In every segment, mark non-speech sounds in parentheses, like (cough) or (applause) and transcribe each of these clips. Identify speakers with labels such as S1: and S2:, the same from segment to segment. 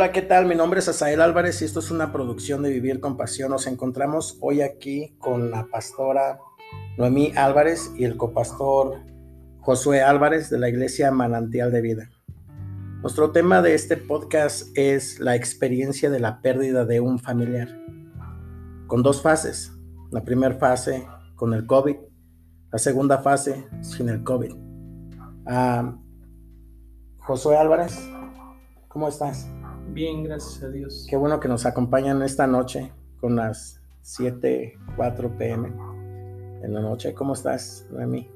S1: Hola, ¿qué tal? Mi nombre es Asael Álvarez y esto es una producción de Vivir con Pasión. Nos encontramos hoy aquí con la pastora Noemí Álvarez y el copastor Josué Álvarez de la iglesia Manantial de Vida. Nuestro tema de este podcast es la experiencia de la pérdida de un familiar, con dos fases. La primera fase con el COVID, la segunda fase sin el COVID. Ah, Josué Álvarez, ¿cómo estás?
S2: Bien, gracias a Dios.
S1: Qué bueno que nos acompañan esta noche con las 7, 4 pm en la noche. ¿Cómo estás, Noemí?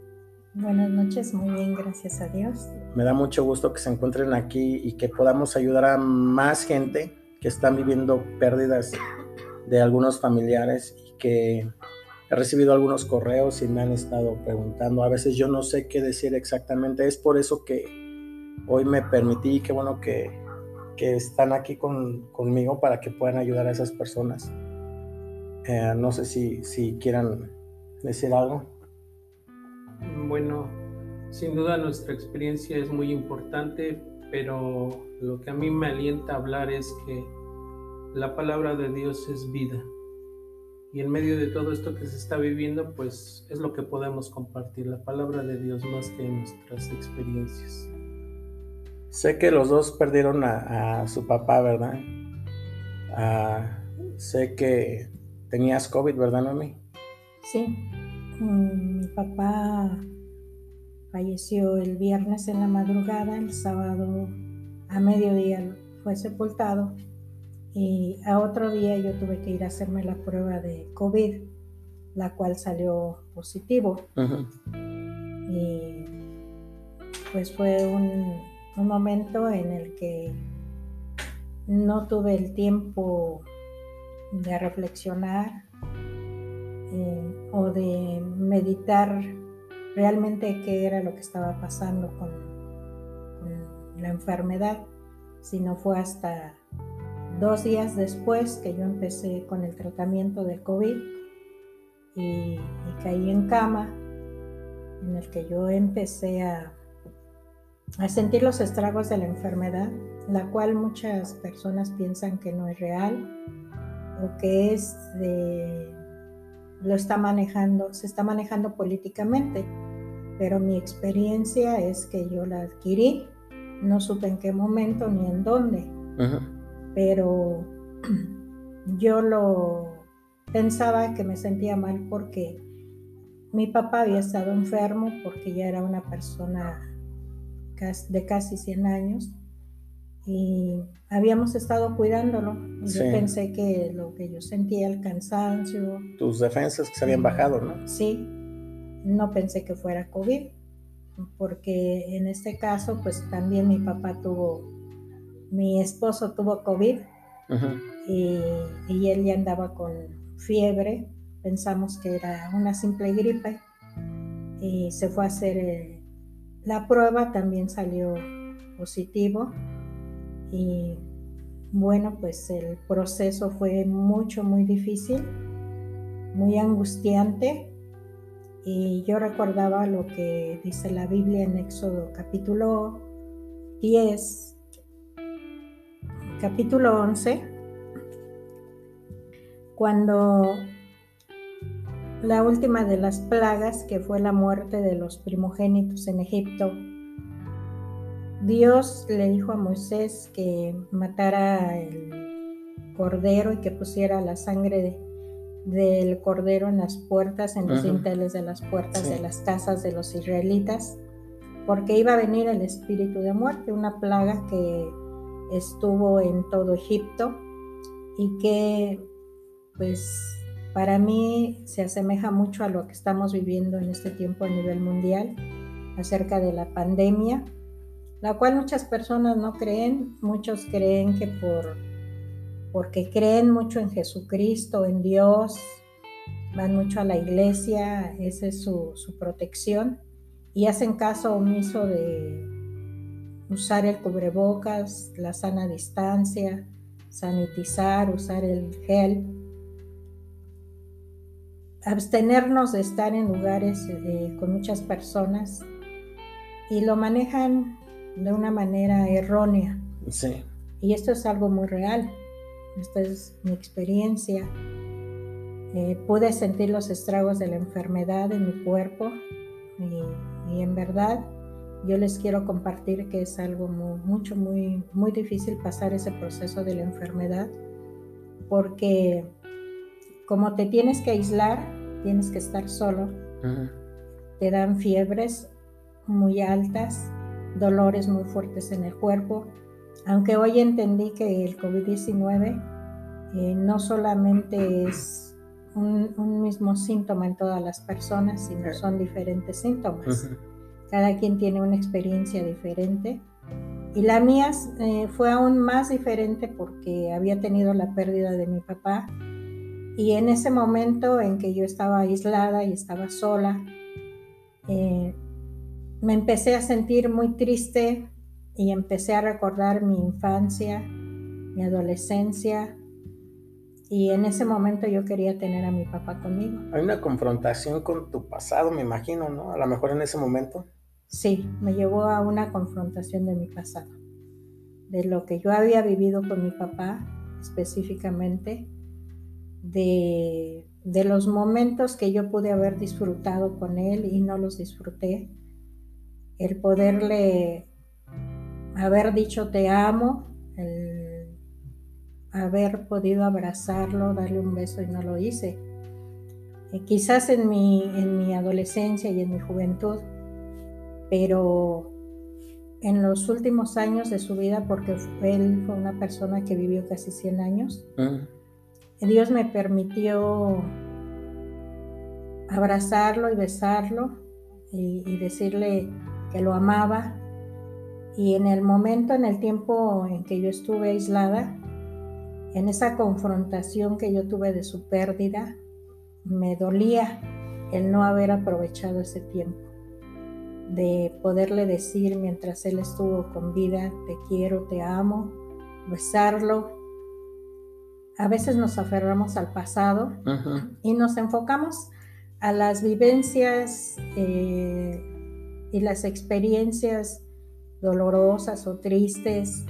S3: Buenas noches, muy bien, gracias a Dios.
S1: Me da mucho gusto que se encuentren aquí y que podamos ayudar a más gente que están viviendo pérdidas de algunos familiares y que he recibido algunos correos y me han estado preguntando. A veces yo no sé qué decir exactamente. Es por eso que hoy me permití, qué bueno que que están aquí conmigo para que puedan ayudar a esas personas. Eh, no sé si, si quieran decir algo.
S2: Bueno, sin duda nuestra experiencia es muy importante, pero lo que a mí me alienta a hablar es que la palabra de Dios es vida. Y en medio de todo esto que se está viviendo, pues es lo que podemos compartir, la palabra de Dios más que nuestras experiencias.
S1: Sé que los dos perdieron a, su papá, ¿verdad? Ah, sé que tenías COVID, ¿verdad, Noemi?
S3: Sí. Mm, mi papá falleció el viernes en la madrugada, el sábado a mediodía fue sepultado y a otro día yo tuve que ir a hacerme la prueba de COVID, la cual salió positivo. Y pues fue un un momento en el que no tuve el tiempo de reflexionar eh, o de meditar realmente qué era lo que estaba pasando con, la enfermedad, sino fue hasta dos días después que yo empecé con el tratamiento del COVID y, y caí en cama, en el que yo empecé a a sentir los estragos de la enfermedad, la cual muchas personas piensan que no es real o que es de, lo está manejando, se está manejando políticamente. Pero mi experiencia es que yo la adquirí, no supe en qué momento ni en dónde, pero (clears throat) yo lo pensaba que me sentía mal porque mi papá había estado enfermo, porque ya era una persona de casi 100 años y habíamos estado cuidándolo. Yo pensé que lo que yo sentía, el cansancio.
S1: Tus defensas que se habían bajado, ¿no?
S3: Sí, no pensé que fuera COVID, porque en este caso, pues también mi papá tuvo, mi esposo tuvo COVID y, y, él ya andaba con fiebre. Pensamos que era una simple gripe y se fue a hacer el la prueba también salió positivo y bueno, pues el proceso fue mucho, muy difícil, muy angustiante. Y yo recordaba lo que dice la Biblia en Éxodo capítulo 10, capítulo 11, cuando la última de las plagas, que fue la muerte de los primogénitos en Egipto, Dios le dijo a Moisés que matara el cordero y que pusiera la sangre del cordero en las puertas, en los dinteles de las puertas de las casas de los israelitas, porque iba a venir el espíritu de muerte, una plaga que estuvo en todo Egipto y que pues para mí se asemeja mucho a lo que estamos viviendo en este tiempo a nivel mundial acerca de la pandemia, la cual muchas personas no creen, muchos creen que por porque creen mucho en Jesucristo, en Dios, van mucho a la iglesia, esa es su, protección, y hacen caso omiso de usar el cubrebocas, la sana distancia, sanitizar, usar el gel abstenernos de estar en lugares eh, con muchas personas y lo manejan de una manera errónea.
S1: Sí.
S3: Y esto es algo muy real. Esta es mi experiencia. Eh, pude sentir los estragos de la enfermedad en mi cuerpo y, en verdad yo les quiero compartir que es algo mucho, muy, muy difícil pasar ese proceso de la enfermedad porque como te tienes que aislar, tienes que estar solo, te dan fiebres muy altas, dolores muy fuertes en el cuerpo, aunque hoy entendí que el COVID-19 eh, no solamente es un, mismo síntoma en todas las personas, sino son diferentes síntomas. Cada quien tiene una experiencia diferente. Y la mía eh, fue aún más diferente porque había tenido la pérdida de mi papá. Y en ese momento en que yo estaba aislada y estaba sola, eh, me empecé a sentir muy triste y empecé a recordar mi infancia, mi adolescencia, y en ese momento yo quería tener a mi papá conmigo.
S1: Hay una confrontación con tu pasado, me imagino, ¿no? A lo mejor en ese momento.
S3: Sí, me llevó a una confrontación de mi pasado, de lo que yo había vivido con mi papá específicamente, de, de los momentos que yo pude haber disfrutado con él y no los disfruté, el poderle haber dicho te amo, el haber podido abrazarlo, darle un beso y no lo hice. Eh, quizás en mi, en mi adolescencia y en mi juventud, pero en los últimos años de su vida, porque él fue una persona que vivió casi 100 años, Dios me permitió abrazarlo y besarlo y decirle que lo amaba y en el momento, en el tiempo en que yo estuve aislada, en esa confrontación que yo tuve de su pérdida, me dolía el no haber aprovechado ese tiempo, de poderle decir mientras él estuvo con vida, te quiero, te amo, besarlo. A veces nos aferramos al pasado y nos enfocamos a las vivencias eh, y las experiencias dolorosas o tristes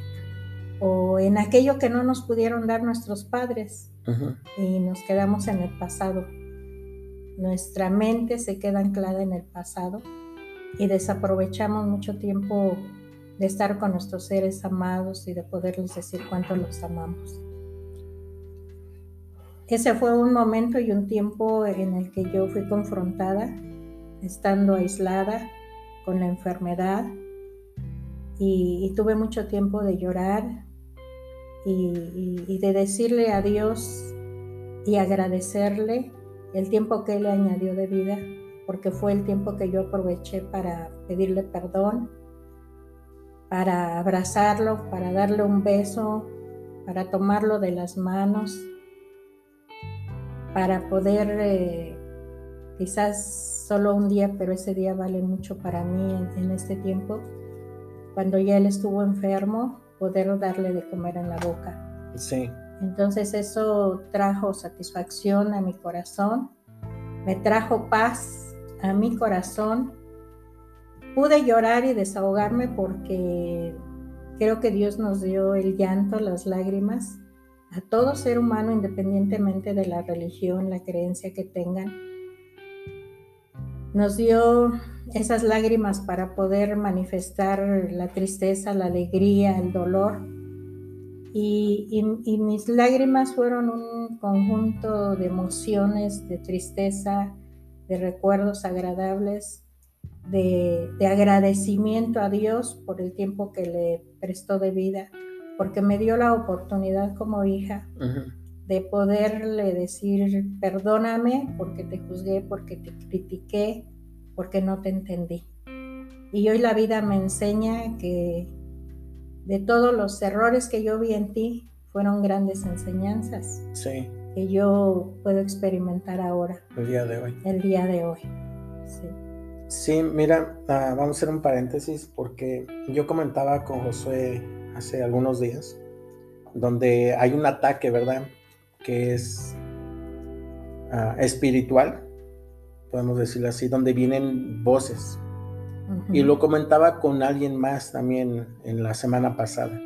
S3: o en aquello que no nos pudieron dar nuestros padres y nos quedamos en el pasado. Nuestra mente se queda anclada en el pasado y desaprovechamos mucho tiempo de estar con nuestros seres amados y de poderles decir cuánto los amamos. Ese fue un momento y un tiempo en el que yo fui confrontada, estando aislada con la enfermedad, y, tuve mucho tiempo de llorar y, de decirle a Dios y agradecerle el tiempo que Él le añadió de vida, porque fue el tiempo que yo aproveché para pedirle perdón, para abrazarlo, para darle un beso, para tomarlo de las manos, para poder, eh, quizás solo un día, pero ese día vale mucho para mí en este tiempo, cuando ya él estuvo enfermo, poder darle de comer en la boca.
S1: Sí.
S3: Entonces eso trajo satisfacción a mi corazón, me trajo paz a mi corazón. Pude llorar y desahogarme porque creo que Dios nos dio el llanto, las lágrimas a todo ser humano independientemente de la religión, la creencia que tengan. Nos dio esas lágrimas para poder manifestar la tristeza, la alegría, el dolor. Y, mis lágrimas fueron un conjunto de emociones, de tristeza, de recuerdos agradables, de, de, agradecimiento a Dios por el tiempo que le prestó de vida, porque me dio la oportunidad como hija de poderle decir, perdóname porque te juzgué, porque te critiqué, porque no te entendí. Y hoy la vida me enseña que de todos los errores que yo vi en ti fueron grandes enseñanzas.
S1: Sí.
S3: Que yo puedo experimentar ahora.
S1: El día de hoy.
S3: El día de hoy. Sí.
S1: Sí, mira, ah, vamos a hacer un paréntesis porque yo comentaba con Josué hace algunos días donde hay un ataque, ¿verdad? Que es ah, espiritual podemos decirlo así, donde vienen voces. Y lo comentaba con alguien más también en la semana pasada.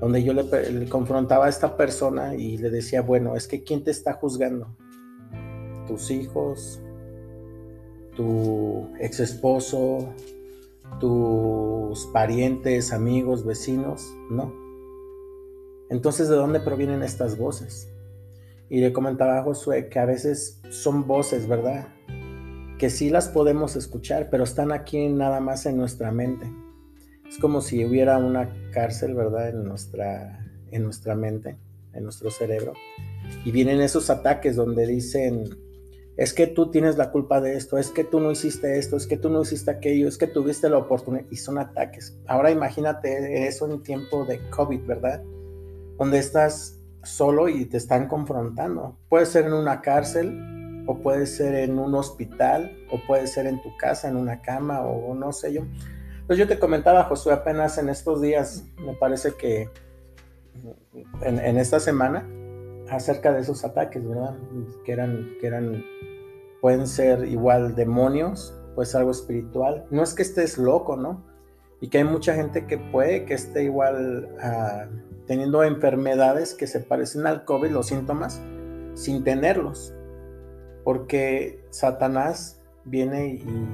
S1: donde yo le, le, confrontaba a esta persona y le decía, bueno, es que ¿quién te está juzgando? ¿Tus hijos? ¿Tu ex esposo? ¿Tus parientes, amigos, vecinos? No. Entonces, ¿de dónde provienen estas voces? Y le comentaba a Josué que a veces son voces, ¿verdad? Que sí las podemos escuchar, pero están aquí nada más en nuestra mente. Es como si hubiera una cárcel, ¿verdad? En nuestra, en nuestra mente, en nuestro cerebro. Y vienen esos ataques donde dicen, es que tú tienes la culpa de esto, es que tú no hiciste esto, es que tú no hiciste aquello, es que tuviste la oportunidad. Y son ataques. Ahora imagínate eso en tiempo de COVID, ¿verdad? Donde estás solo y te están confrontando. Puede ser en una cárcel, o puede ser en un hospital, o puede ser en tu casa, en una cama, o no sé yo. Pues yo te comentaba, Josué, apenas en estos días, me parece que en, esta semana, acerca de esos ataques, ¿verdad? Que eran, que eran, pueden ser igual demonios, pues algo espiritual. No es que estés loco, ¿no? Y que hay mucha gente que puede que esté igual uh, teniendo enfermedades que se parecen al COVID, los síntomas, sin tenerlos. Porque Satanás viene y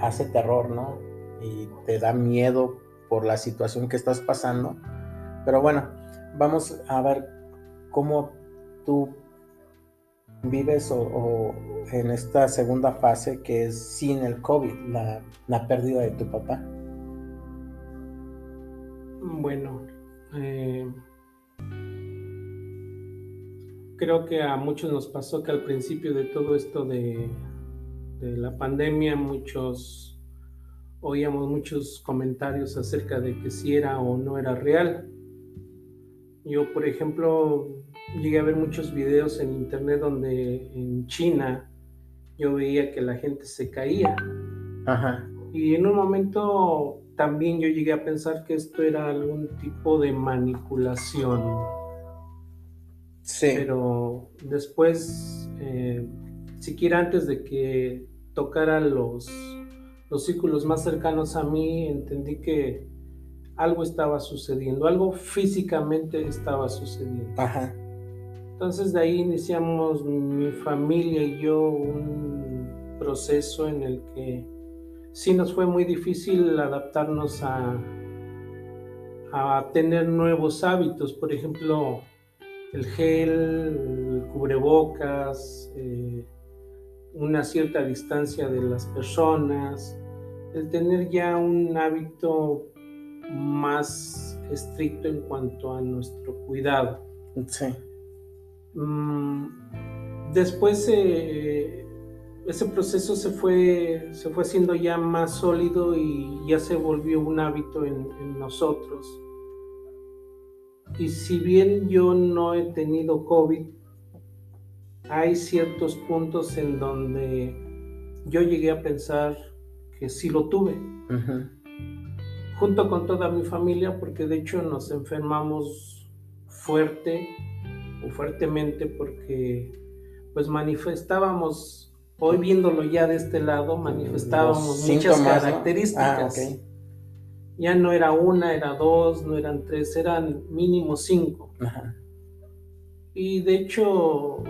S1: hace terror, ¿no? Y te da miedo por la situación que estás pasando. Pero bueno, vamos a ver cómo tú vives o, en esta segunda fase que es sin el COVID, la, pérdida de tu papá.
S2: Bueno, eh, creo que a muchos nos pasó que al principio de todo esto de, la pandemia, muchos oíamos muchos comentarios acerca de que si era o no era real. Yo, por ejemplo, llegué a ver muchos videos en internet donde en China yo veía que la gente se caía. Y en un momento también yo llegué a pensar que esto era algún tipo de manipulación. Sí. Pero después, eh, siquiera antes de que tocara los, los círculos más cercanos a mí, entendí que algo estaba sucediendo, algo físicamente estaba sucediendo. Ajá. Entonces de ahí iniciamos mi familia y yo un proceso en el que sí nos fue muy difícil adaptarnos a, a tener nuevos hábitos, por ejemplo, el gel, el cubrebocas, eh, una cierta distancia de las personas, el tener ya un hábito más estricto en cuanto a nuestro cuidado. Sí. Mm, después eh, ese proceso se fue, se fue haciendo ya más sólido y ya se volvió un hábito en, nosotros. Y si bien yo no he tenido COVID, hay ciertos puntos en donde yo llegué a pensar que sí lo tuve. Junto con toda mi familia, porque de hecho nos enfermamos fuerte fuertemente porque pues manifestábamos Hoy viéndolo ya de este lado, manifestábamos muchas características. Ah, ya no era una, era dos, no eran tres, eran mínimo cinco. Y de hecho,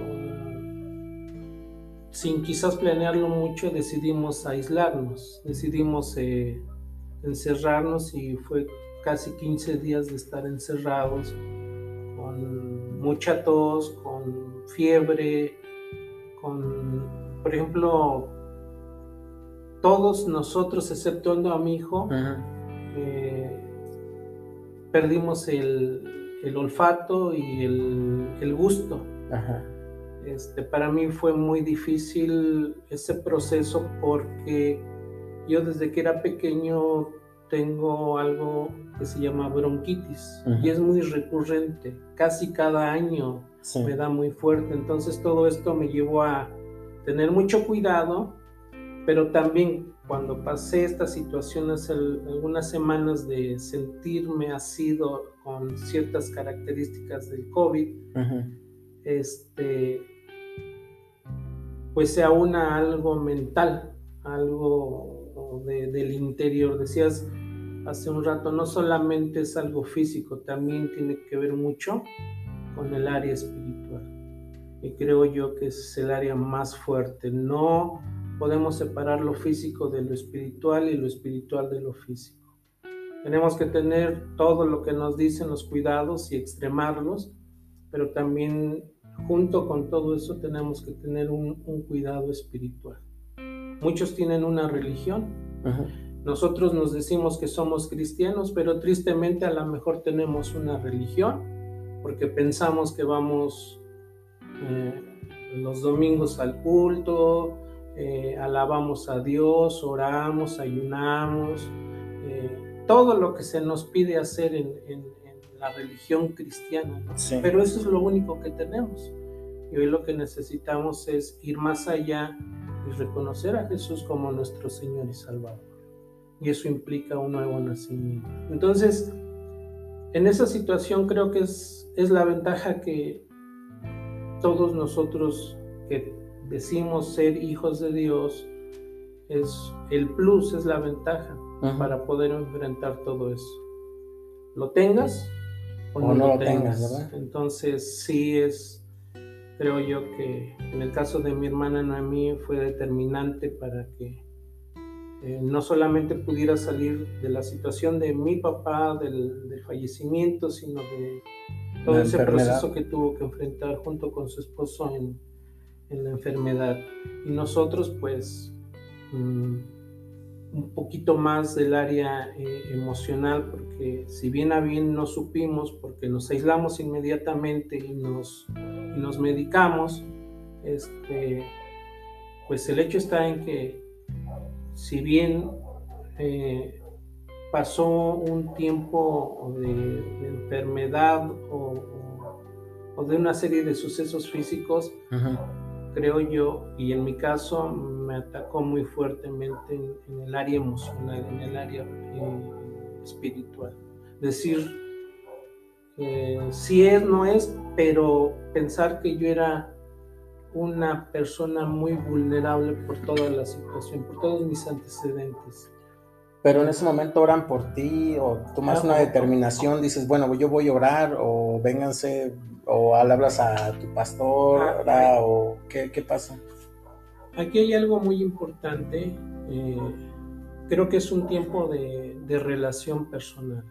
S2: sin quizás planearlo mucho, decidimos aislarnos, decidimos eh, encerrarnos y fue casi 15 días de estar encerrados con mucha tos, con fiebre, con por ejemplo, todos nosotros, exceptuando a mi hijo, eh, perdimos el, olfato y el, gusto. Este, para mí fue muy difícil ese proceso porque yo desde que era pequeño tengo algo que se llama bronquitis y es muy recurrente, casi cada año me da muy fuerte, entonces todo esto me llevó a tener mucho cuidado, pero también cuando pasé esta situación hace algunas semanas de sentirme asido con ciertas características del COVID, este, pues se aúna algo mental, algo del interior. Decías, hace un rato, no solamente es algo físico, también tiene que ver mucho con el área espiritual. Y creo yo que es el área más fuerte. No podemos separar lo físico de lo espiritual y lo espiritual de lo físico. Tenemos que tener todo lo que nos dicen los cuidados y extremarlos, pero también junto con todo eso tenemos que tener un, cuidado espiritual. Muchos tienen una religión. Nosotros nos decimos que somos cristianos, pero tristemente a lo mejor tenemos una religión porque pensamos que vamos eh, los domingos al culto, eh, alabamos a Dios, oramos, ayunamos, eh, todo lo que se nos pide hacer en, la religión cristiana, pero eso es lo único que tenemos. Y hoy lo que necesitamos es ir más allá y reconocer a Jesús como nuestro Señor y Salvador. Y eso implica un nuevo nacimiento. Entonces, en esa situación creo que es, es la ventaja que todos nosotros que decimos ser hijos de Dios, es el plus, es la ventaja para poder enfrentar todo eso. Lo tengas o, no, lo tengas. Entonces sí es, creo yo que en el caso de mi hermana Noemí fue determinante para que eh, no solamente pudiera salir de la situación de mi papá, del, fallecimiento, sino de todo ese proceso que tuvo que enfrentar junto con su esposo en, en la enfermedad. Y nosotros pues mm, un poquito más del área eh, emocional, porque si bien a bien no supimos, porque nos aislamos inmediatamente y nos, nos medicamos, este, pues el hecho está en que si bien eh, pasó un tiempo de, enfermedad o, de una serie de sucesos físicos, creo yo, y en mi caso me atacó muy fuertemente en, el área emocional, en el área eh, espiritual. Decir, eh, si es, no es, pero pensar que yo era una persona muy vulnerable por toda la situación, por todos mis antecedentes.
S1: Pero en ese momento oran por ti o tomas una determinación, dices, bueno, yo voy a orar o vénganse o hablas a tu pastor ah, o ¿qué, pasa.
S2: Aquí hay algo muy importante. Eh, creo que es un tiempo de, relación personal.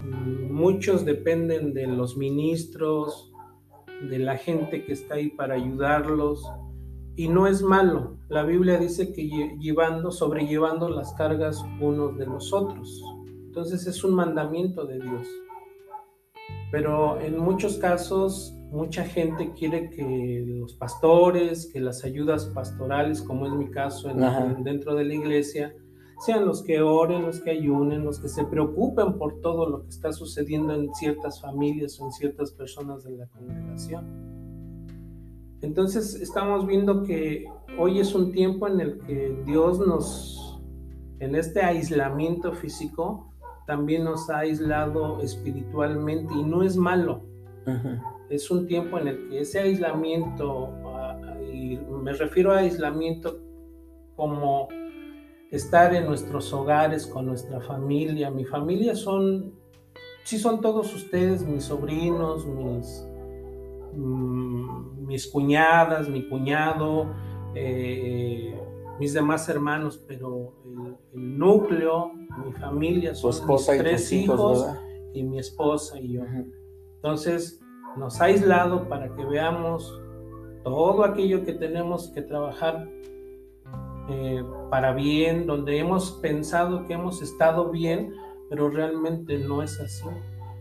S2: Mm, muchos dependen de los ministros, de la gente que está ahí para ayudarlos y no es malo. La Biblia dice que llevando, sobrellevando las cargas unos de los otros. Entonces es un mandamiento de Dios. Pero en muchos casos, mucha gente quiere que los pastores, que las ayudas pastorales, como es mi caso dentro de la iglesia, sean los que oren, los que ayunen, los que se preocupen por todo lo que está sucediendo en ciertas familias o en ciertas personas de la congregación. Entonces estamos viendo que hoy es un tiempo en el que Dios nos, en este aislamiento físico, también nos ha aislado espiritualmente y no es malo. Es un tiempo en el que ese aislamiento, ah, y me refiero a aislamiento como estar en nuestros hogares con nuestra familia. Mi familia son, sí son todos ustedes, mis sobrinos, mis Mm, mis cuñadas, mi cuñado, eh, mis demás hermanos, pero el, núcleo, mi familia,
S1: son esposa
S2: tres hijos, y mi esposa y yo. Entonces nos ha aislado para que veamos todo aquello que tenemos que trabajar eh, para bien, donde hemos pensado que hemos estado bien, pero realmente no es así.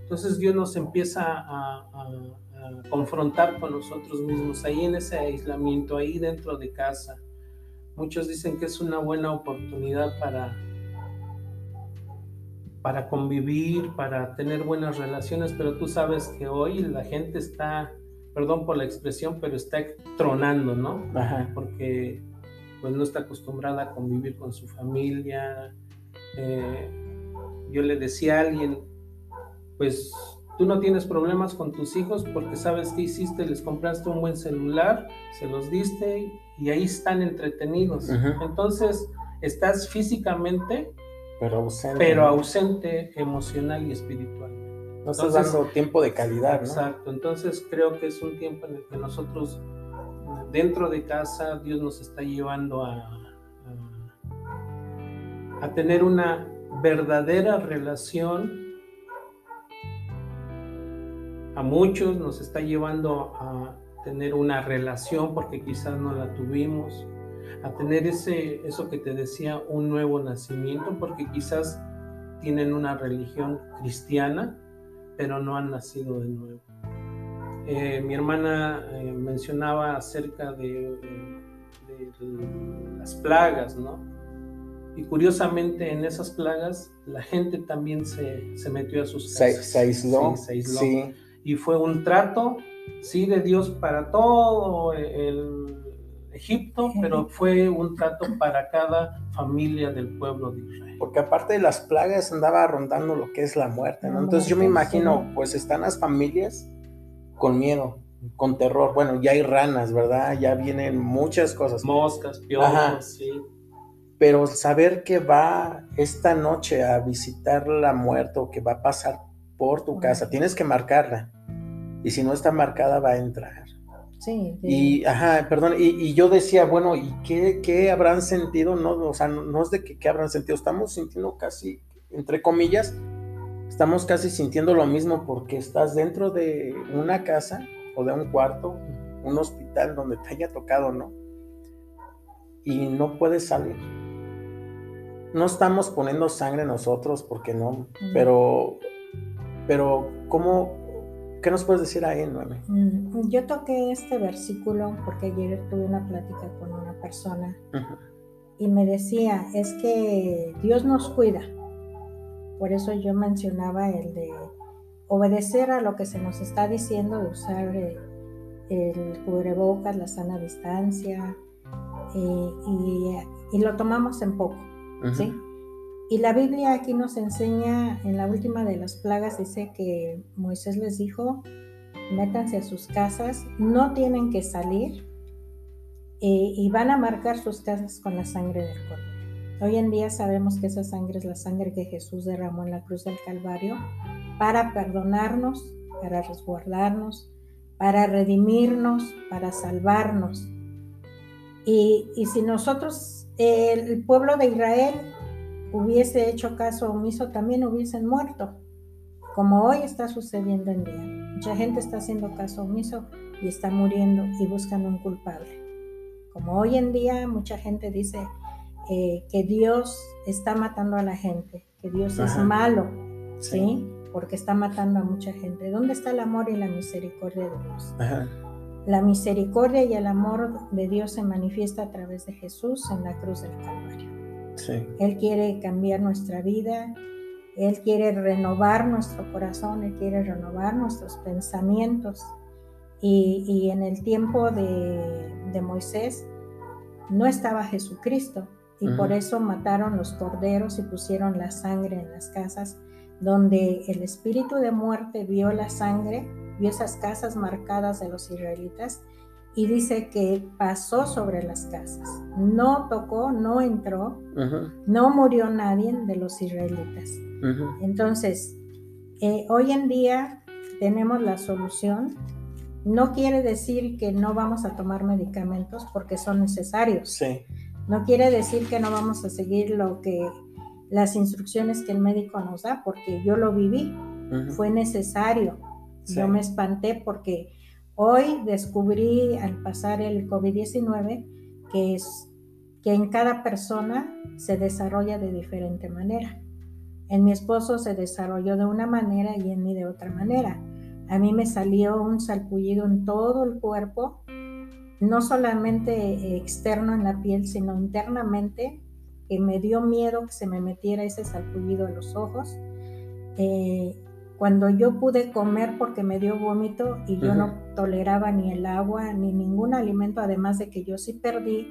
S2: Entonces Dios nos empieza a, confrontar con nosotros mismos, ahí en ese aislamiento, ahí dentro de casa. Muchos dicen que es una buena oportunidad para, para convivir, para tener buenas relaciones, pero tú sabes que hoy la gente está, perdón por la expresión, pero está tronando, ¿no? Porque pues no está acostumbrada a convivir con su familia. Eh, yo le decía a alguien, pues Tú no tienes problemas con tus hijos porque sabes que hiciste, les compraste un buen celular, se los diste y ahí están entretenidos. Entonces, estás físicamente
S1: pero ausente,
S2: pero ausente emocional y espiritualmente.
S1: No estás dando tiempo de calidad, ¿no?
S2: Exacto, entonces creo que es un tiempo en el que nosotros dentro de casa Dios nos está llevando a, a, tener una verdadera relación. A muchos nos está llevando a tener una relación porque quizás no la tuvimos, a tener ese, eso que te decía, un nuevo nacimiento porque quizás tienen una religión cristiana, pero no han nacido de nuevo. Eh, mi hermana eh, mencionaba acerca de, de las plagas, ¿no? Y curiosamente en esas plagas la gente también se, se metió a sus casas.
S1: se aisló.
S2: Sí, se aisló.
S1: Sí.
S2: Y fue un trato, sí, de Dios para todo el Egipto, pero fue un trato para cada familia del pueblo de Israel.
S1: Porque aparte de las plagas andaba rondando lo que es la muerte, ¿no?
S3: La
S1: Entonces yo me
S3: muerte,
S1: imagino, pues están las familias con miedo, con terror. Bueno, ya hay ranas, ¿verdad? Ya vienen muchas cosas.
S2: Moscas,
S1: Ajá.
S2: piojos, sí.
S1: Pero saber que va esta noche a visitar la muerte o que va a pasar por tu casa, tienes que marcarla. Y si no está marcada, va a entrar.
S3: Sí,
S1: Y, ajá, perdón, y, y yo decía, bueno, ¿y qué, qué habrán sentido? No, o sea, no, no es de que qué habrán sentido, estamos sintiendo casi, entre comillas, estamos casi sintiendo lo mismo porque estás dentro de una casa o de un cuarto, un hospital donde te haya tocado, ¿no? Y no puedes salir. No estamos poniendo sangre nosotros porque no, pero, pero, ¿cómo, qué nos puedes decir ahí, Noemi?
S3: Mm, Yo toqué este versículo porque ayer tuve una plática con una persona y me decía, es que Dios nos cuida. Por eso yo mencionaba el de obedecer a lo que se nos está diciendo, de usar eh, el cubrebocas, la sana distancia, eh, y, y lo tomamos en poco. ¿sí? Y la Biblia aquí nos enseña, en la última de las plagas dice que Moisés les dijo, métanse a sus casas, no tienen que salir eh, y van a marcar sus casas con la sangre del cordero. Hoy en día sabemos que esa sangre es la sangre que Jesús derramó en la cruz del Calvario para perdonarnos, para resguardarnos, para redimirnos, para salvarnos. Y, si nosotros, el pueblo de Israel, hubiese hecho caso omiso, también hubiesen muerto, como hoy está sucediendo en día. Mucha gente está haciendo caso omiso y está muriendo y buscan un culpable. Como hoy en día mucha gente dice eh, que Dios está matando a la gente, que Dios
S1: Ajá.
S3: es malo,
S1: Sí.
S3: ¿sí? Porque está matando a mucha gente. ¿Dónde está el amor y la misericordia de Dios?
S1: Ajá.
S3: La misericordia y el amor de Dios se manifiesta a través de Jesús en la cruz del Calvario.
S1: Sí.
S3: Él quiere cambiar nuestra vida, Él quiere renovar nuestro corazón, Él quiere renovar nuestros pensamientos. Y, y en el tiempo de, de Moisés no estaba Jesucristo y por eso mataron los corderos y pusieron la sangre en las casas, donde el espíritu de muerte vio la sangre, vio esas casas marcadas de los israelitas y dice que pasó sobre las casas. No tocó, no entró, no murió nadie de los israelitas. Entonces, eh, hoy en día tenemos la solución. No quiere decir que no vamos a tomar medicamentos porque son necesarios.
S1: Sí.
S3: No quiere decir que no vamos a seguir lo que las instrucciones que el médico nos da, porque yo lo viví, fue necesario.
S1: Sí.
S3: Yo me espanté porque hoy descubrí al pasar el COVID-19 que es que en cada persona se desarrolla de diferente manera. En mi esposo se desarrolló de una manera y en mí de otra manera. A mí me salió un salpullido en todo el cuerpo, no solamente externo en la piel, sino internamente, que me dio miedo que se me metiera ese salpullido en los ojos. Eh, cuando yo pude comer porque me dio vómito y yo no toleraba ni el agua ni ningún alimento, además de que yo sí perdí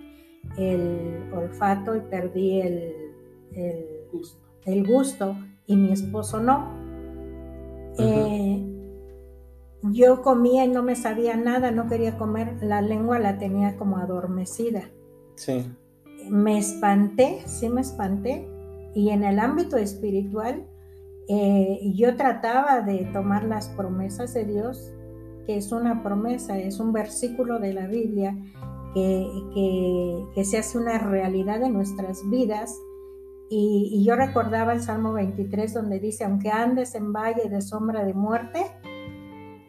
S3: el olfato y perdí el, el, el gusto y mi esposo no. Eh, yo comía y no me sabía nada, no quería comer, la lengua la tenía como adormecida.
S1: Sí.
S3: Me espanté, sí me espanté, Y en el ámbito espiritual, eh, yo trataba de tomar las promesas de Dios, que es una promesa, es un versículo de la Biblia que, que, se hace una realidad en nuestras vidas. Y, y, yo recordaba el Salmo 23 donde dice, aunque andes en valle de sombra de muerte,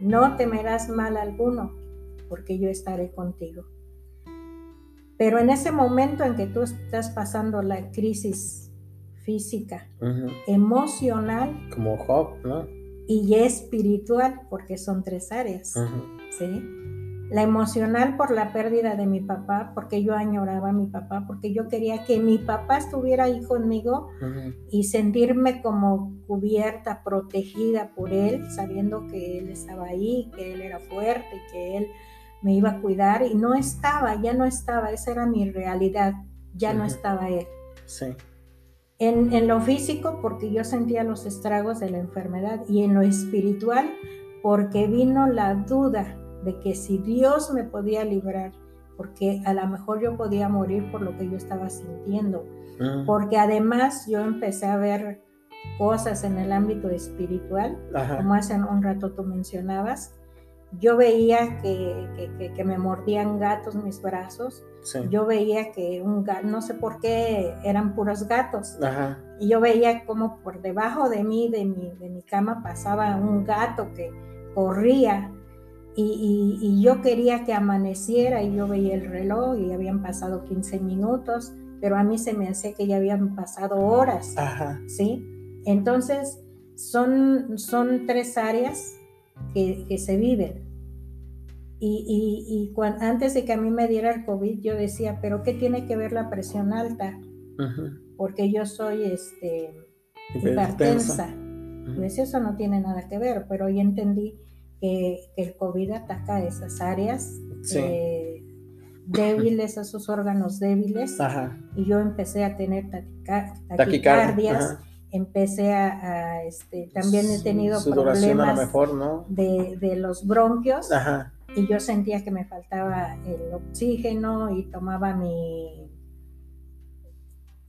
S3: no temerás mal alguno, porque yo estaré contigo. Pero en ese momento en que tú estás pasando la crisis física, emocional,
S1: como Job, ¿no?
S3: Y espiritual, porque son tres áreas, ¿sí? La emocional por la pérdida de mi papá, porque yo añoraba a mi papá, porque yo quería que mi papá estuviera ahí conmigo y sentirme como cubierta, protegida por él, sabiendo que él estaba ahí, que él era fuerte, y que él me iba a cuidar y no estaba, ya no estaba, esa era mi realidad, ya no estaba él.
S1: Sí.
S3: En, en, lo físico, porque yo sentía los estragos de la enfermedad, y en lo espiritual, porque vino la duda de que si Dios me podía librar, porque a lo mejor yo podía morir por lo que yo estaba sintiendo, mm. porque además yo empecé a ver cosas en el ámbito espiritual, como hace un rato tú mencionabas, yo veía que, que, me mordían gatos mis brazos. Yo veía que un gato, no sé por qué eran puros gatos. Y yo veía como por debajo de mí, de mi, de mi cama, pasaba un gato que corría. Y, y, yo quería que amaneciera y yo veía el reloj y habían pasado 15 minutos, pero a mí se me hacía que ya habían pasado horas. ¿Sí? Entonces, son, son tres áreas que, se viven. Y, y, antes de que a mí me diera el COVID, yo decía, pero ¿qué tiene que ver la presión alta? Porque yo soy este, hipertensa. Pues eso no tiene nada que ver, pero hoy entendí que, el COVID ataca a esas áreas eh, débiles, a esos órganos débiles. Y yo empecé a tener taquicardias. Empecé a, este, también he tenido problemas
S1: mejor,
S3: de, los bronquios. Y yo sentía que me faltaba el oxígeno y tomaba mi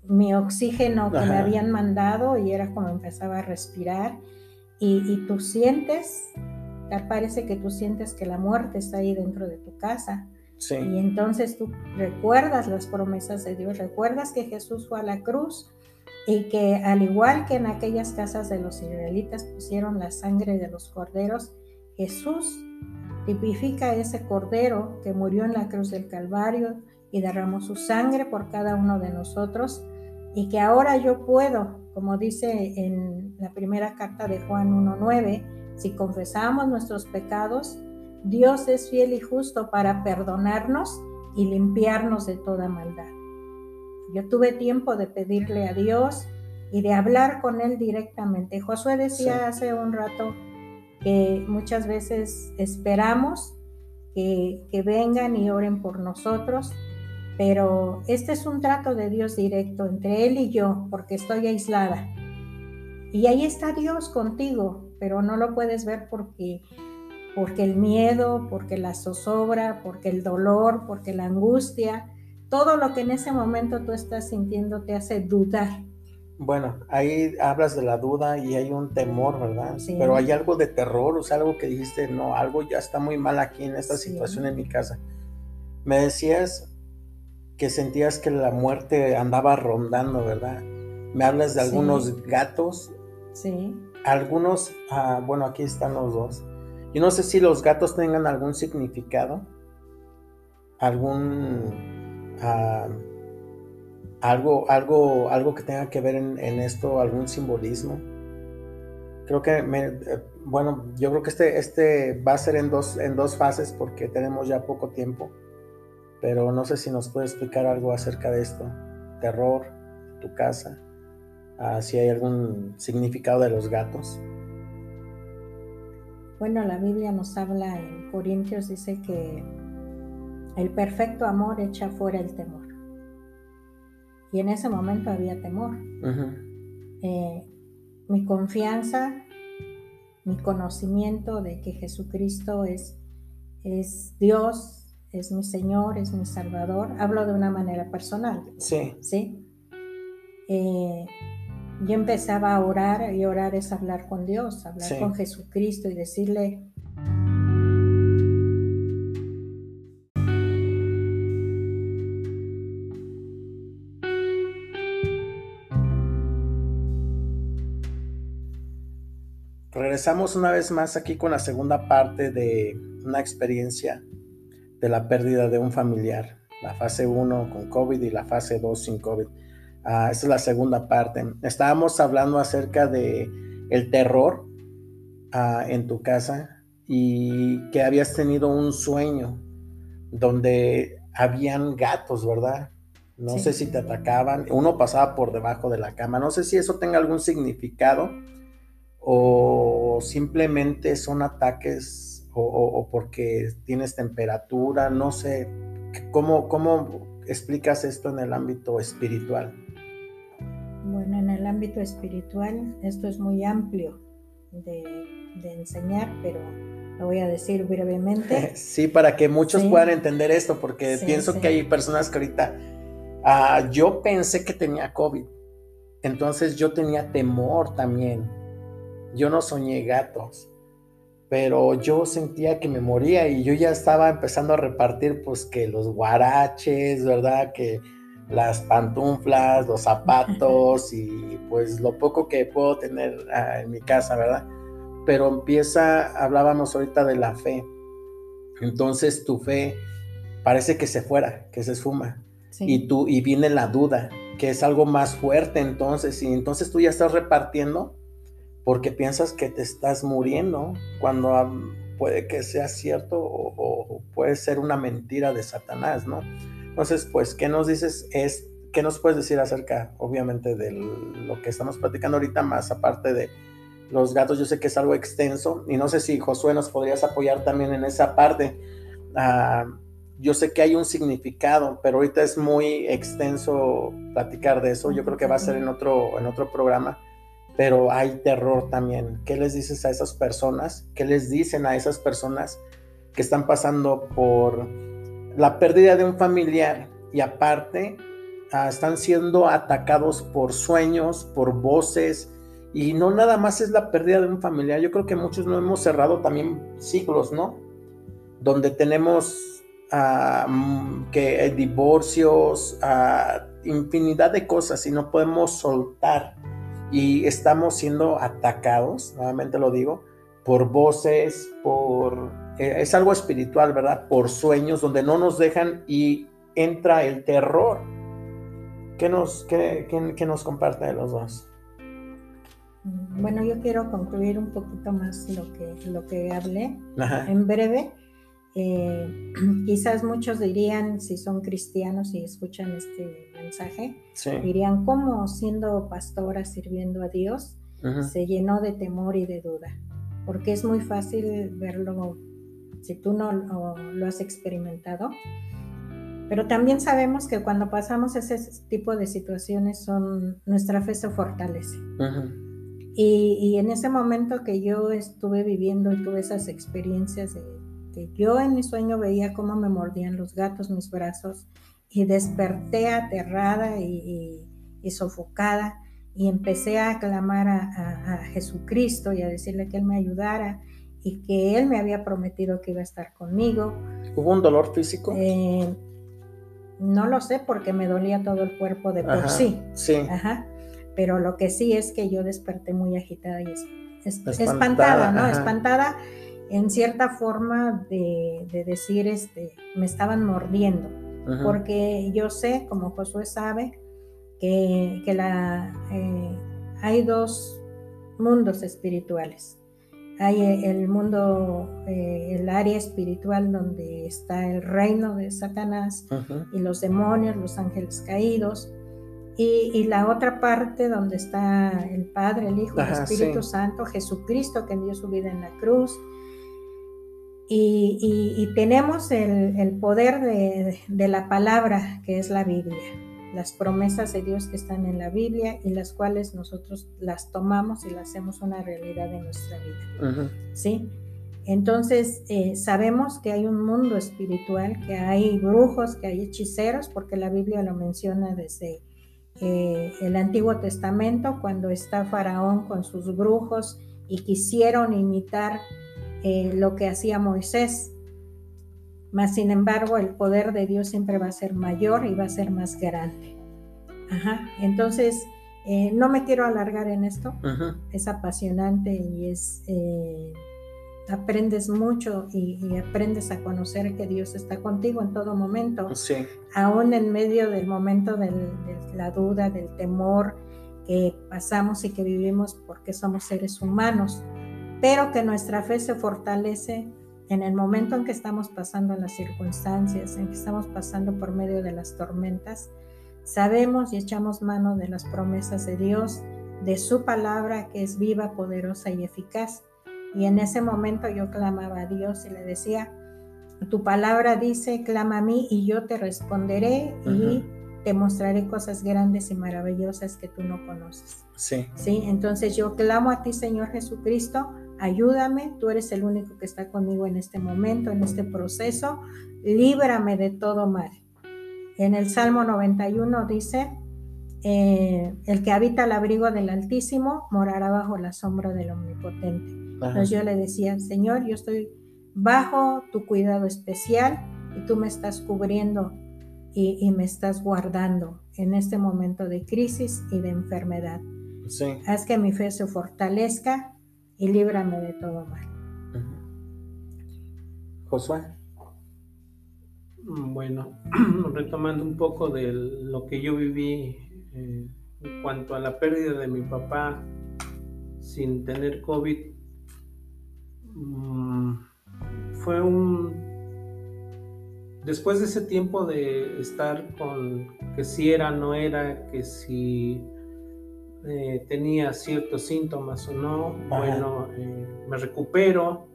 S3: mi oxígeno que me habían mandado y era como empezaba a respirar. Y, y tú sientes, parece que tú sientes que la muerte está ahí dentro de tu casa. Y entonces tú recuerdas las promesas de Dios, recuerdas que Jesús fue a la cruz y que al igual que en aquellas casas de los israelitas pusieron la sangre de los corderos, Jesús tipifica ese cordero que murió en la cruz del Calvario y derramó su sangre por cada uno de nosotros y que ahora yo puedo, como dice en la primera carta de Juan 1.9, si confesamos nuestros pecados, Dios es fiel y justo para perdonarnos y limpiarnos de toda maldad. Yo tuve tiempo de pedirle a Dios y de hablar con Él directamente. Josué decía hace un rato que muchas veces esperamos que, que vengan y oren por nosotros, pero este es un trato de Dios directo entre Él y yo, porque estoy aislada. Y ahí está Dios contigo, pero no lo puedes ver porque porque el miedo, porque la zozobra, porque el dolor, porque la angustia, todo lo que en ese momento tú estás sintiendo te hace dudar.
S1: Bueno, ahí hablas de la duda y hay un temor, ¿verdad? Sí. Pero hay algo de terror, o sea, algo que dijiste, no, algo ya está muy mal aquí en esta situación en mi casa. Me decías que sentías que la muerte andaba rondando, ¿verdad? Me hablas de algunos gatos.
S3: Sí.
S1: Algunos, ah, bueno, aquí están los dos. Y no sé si los gatos tengan algún significado, algún algo, algo, algo que tenga que ver en, esto, algún simbolismo. Creo que, eh, bueno, yo creo que este, este va a ser en dos, en dos fases porque tenemos ya poco tiempo, pero no sé si nos puede explicar algo acerca de esto. Terror, tu casa, ah, si hay algún significado de los gatos.
S3: Bueno, la Biblia nos habla en Corintios, dice que el perfecto amor echa fuera el temor. Y en ese momento había temor. Eh, mi confianza, mi conocimiento de que Jesucristo es, es Dios, es mi Señor, es mi Salvador, hablo de una manera personal.
S1: Sí.
S3: ¿sí? Eh, yo empezaba a orar y orar es hablar con Dios, hablar con Jesucristo y decirle,
S1: Regresamos una vez más aquí con la segunda parte de una experiencia de la pérdida de un familiar, la fase 1 con COVID y la fase 2 sin COVID. Esa es la segunda parte. Estábamos hablando acerca de el terror ah, en tu casa y que habías tenido un sueño donde habían gatos, ¿verdad? No sé si te atacaban, uno pasaba por debajo de la cama, no sé si eso tenga algún significado o simplemente son ataques o, porque tienes temperatura, no sé, ¿cómo, ¿cómo explicas esto en el ámbito espiritual?
S3: Bueno, en el ámbito espiritual esto es muy amplio de, enseñar, pero lo voy a decir brevemente. (laughs)
S1: Sí, para que muchos puedan entender esto, porque pienso que hay personas que ahorita, ah, yo pensé que tenía COVID, entonces yo tenía temor también. Yo no soñé gatos, pero yo sentía que me moría y yo ya estaba empezando a repartir pues que los guaraches, ¿verdad? Que las pantuflas, los zapatos y pues lo poco que puedo tener ah, en mi casa, ¿verdad? Pero empieza, hablábamos ahorita de la fe. Entonces tu fe parece que se fuera, que se esfuma. Y tú y viene la duda, que es algo más fuerte entonces y entonces tú ya estás repartiendo porque piensas que te estás muriendo cuando puede que sea cierto o puede ser una mentira de Satanás, ¿no? Entonces, pues, ¿qué nos dices? Es, ¿Qué nos puedes decir acerca, obviamente, de lo que estamos platicando ahorita, más aparte de los gatos? Yo sé que es algo extenso y no sé si Josué nos podrías apoyar también en esa parte. Ah, yo sé que hay un significado, pero ahorita es muy extenso platicar de eso. Yo creo que va a ser en otro, en otro programa, pero hay terror también. ¿Qué les dices a esas personas? ¿Qué les dicen a esas personas que están pasando por la pérdida de un familiar y aparte ah, están siendo atacados por sueños, por voces y no nada más es la pérdida de un familiar. Yo creo que muchos no hemos cerrado también siglos, ¿no? Donde tenemos ah, mm, que eh, divorcios, uh, infinidad de cosas y no podemos soltar y estamos siendo atacados, nuevamente lo digo, por voces, por eh, es algo espiritual, ¿verdad? Por sueños donde no nos dejan y entra el terror. ¿Qué nos, qué, nos comparte de los dos?
S3: Bueno, yo quiero concluir un poquito más lo que, lo que hablé en breve. Eh, (clears throat) quizás muchos dirían, si son cristianos y escuchan este mensaje, dirían, ¿cómo siendo pastora sirviendo a Dios se llenó de temor y de duda? Porque es muy fácil verlo si tú no lo, has experimentado. Pero también sabemos que cuando pasamos ese tipo de situaciones son nuestra fe se fortalece. y, en ese momento que yo estuve viviendo y tuve esas experiencias de que yo en mi sueño veía cómo me mordían los gatos mis brazos y desperté aterrada y, sofocada y empecé a clamar a, a, Jesucristo y a decirle que Él me ayudara y que él me había prometido que iba a estar conmigo.
S1: ¿Hubo un dolor físico?
S3: Eh, no lo sé porque me dolía todo el cuerpo de por sí.
S1: Sí.
S3: Ajá. Pero lo que sí es que yo desperté muy agitada y espantada, ¿no? Espantada en cierta forma de, decir, este, me estaban mordiendo. Porque yo sé, como Josué sabe, que, la, eh, hay dos mundos espirituales hay el mundo, eh, el área espiritual donde está el reino de Satanás y los demonios, los ángeles caídos, y, la otra parte donde está el Padre, el Hijo, el Espíritu Santo, Jesucristo que dio su vida en la cruz. Y, tenemos el, poder de la palabra que es la Biblia las promesas de Dios que están en la Biblia y las cuales nosotros las tomamos y las hacemos una realidad en nuestra vida. ¿Sí? Entonces, eh, sabemos que hay un mundo espiritual, que hay brujos, que hay hechiceros, porque la Biblia lo menciona desde eh, el Antiguo Testamento, cuando está Faraón con sus brujos y quisieron imitar eh, lo que hacía Moisés. Mas, sin embargo, el poder de Dios siempre va a ser mayor y va a ser más grande. Ajá. Entonces, eh, no me quiero alargar en esto. Es apasionante y es aprendes mucho y, aprendes a conocer que Dios está contigo en todo momento.
S1: Sí.
S3: Aún en medio del momento de la duda, del temor que pasamos y que vivimos porque somos seres humanos, pero que nuestra fe se fortalece en el momento en que estamos pasando las circunstancias, en que estamos pasando por medio de las tormentas. Sabemos y echamos mano de las promesas de Dios, de su palabra que es viva, poderosa y eficaz y en ese momento yo clamaba a Dios y le decía, tu palabra dice, clama a mí y yo te responderé y te mostraré cosas grandes y maravillosas que tú no conoces.
S1: Sí.
S3: Sí, entonces yo clamo a ti, Señor Jesucristo, ayúdame, tú eres el único que está conmigo en este momento, en este proceso, líbrame de todo mal. En el Salmo 91 dice, eh, el que habita al abrigo del Altísimo morará bajo la sombra del Omnipotente. Entonces yo le decía, Señor, yo estoy bajo tu cuidado especial y tú me estás cubriendo y, me estás guardando en este momento de crisis y de enfermedad. Haz que mi fe se fortalezca y líbrame de todo mal.
S1: Josué.
S2: Bueno, (clears throat) retomando un poco de lo que yo viví eh, en cuanto a la pérdida de mi papá sin tener COVID, Mm, fue un... Después de ese tiempo de estar con que si era, no era, que si eh, tenía ciertos síntomas o no, bueno, eh, me recupero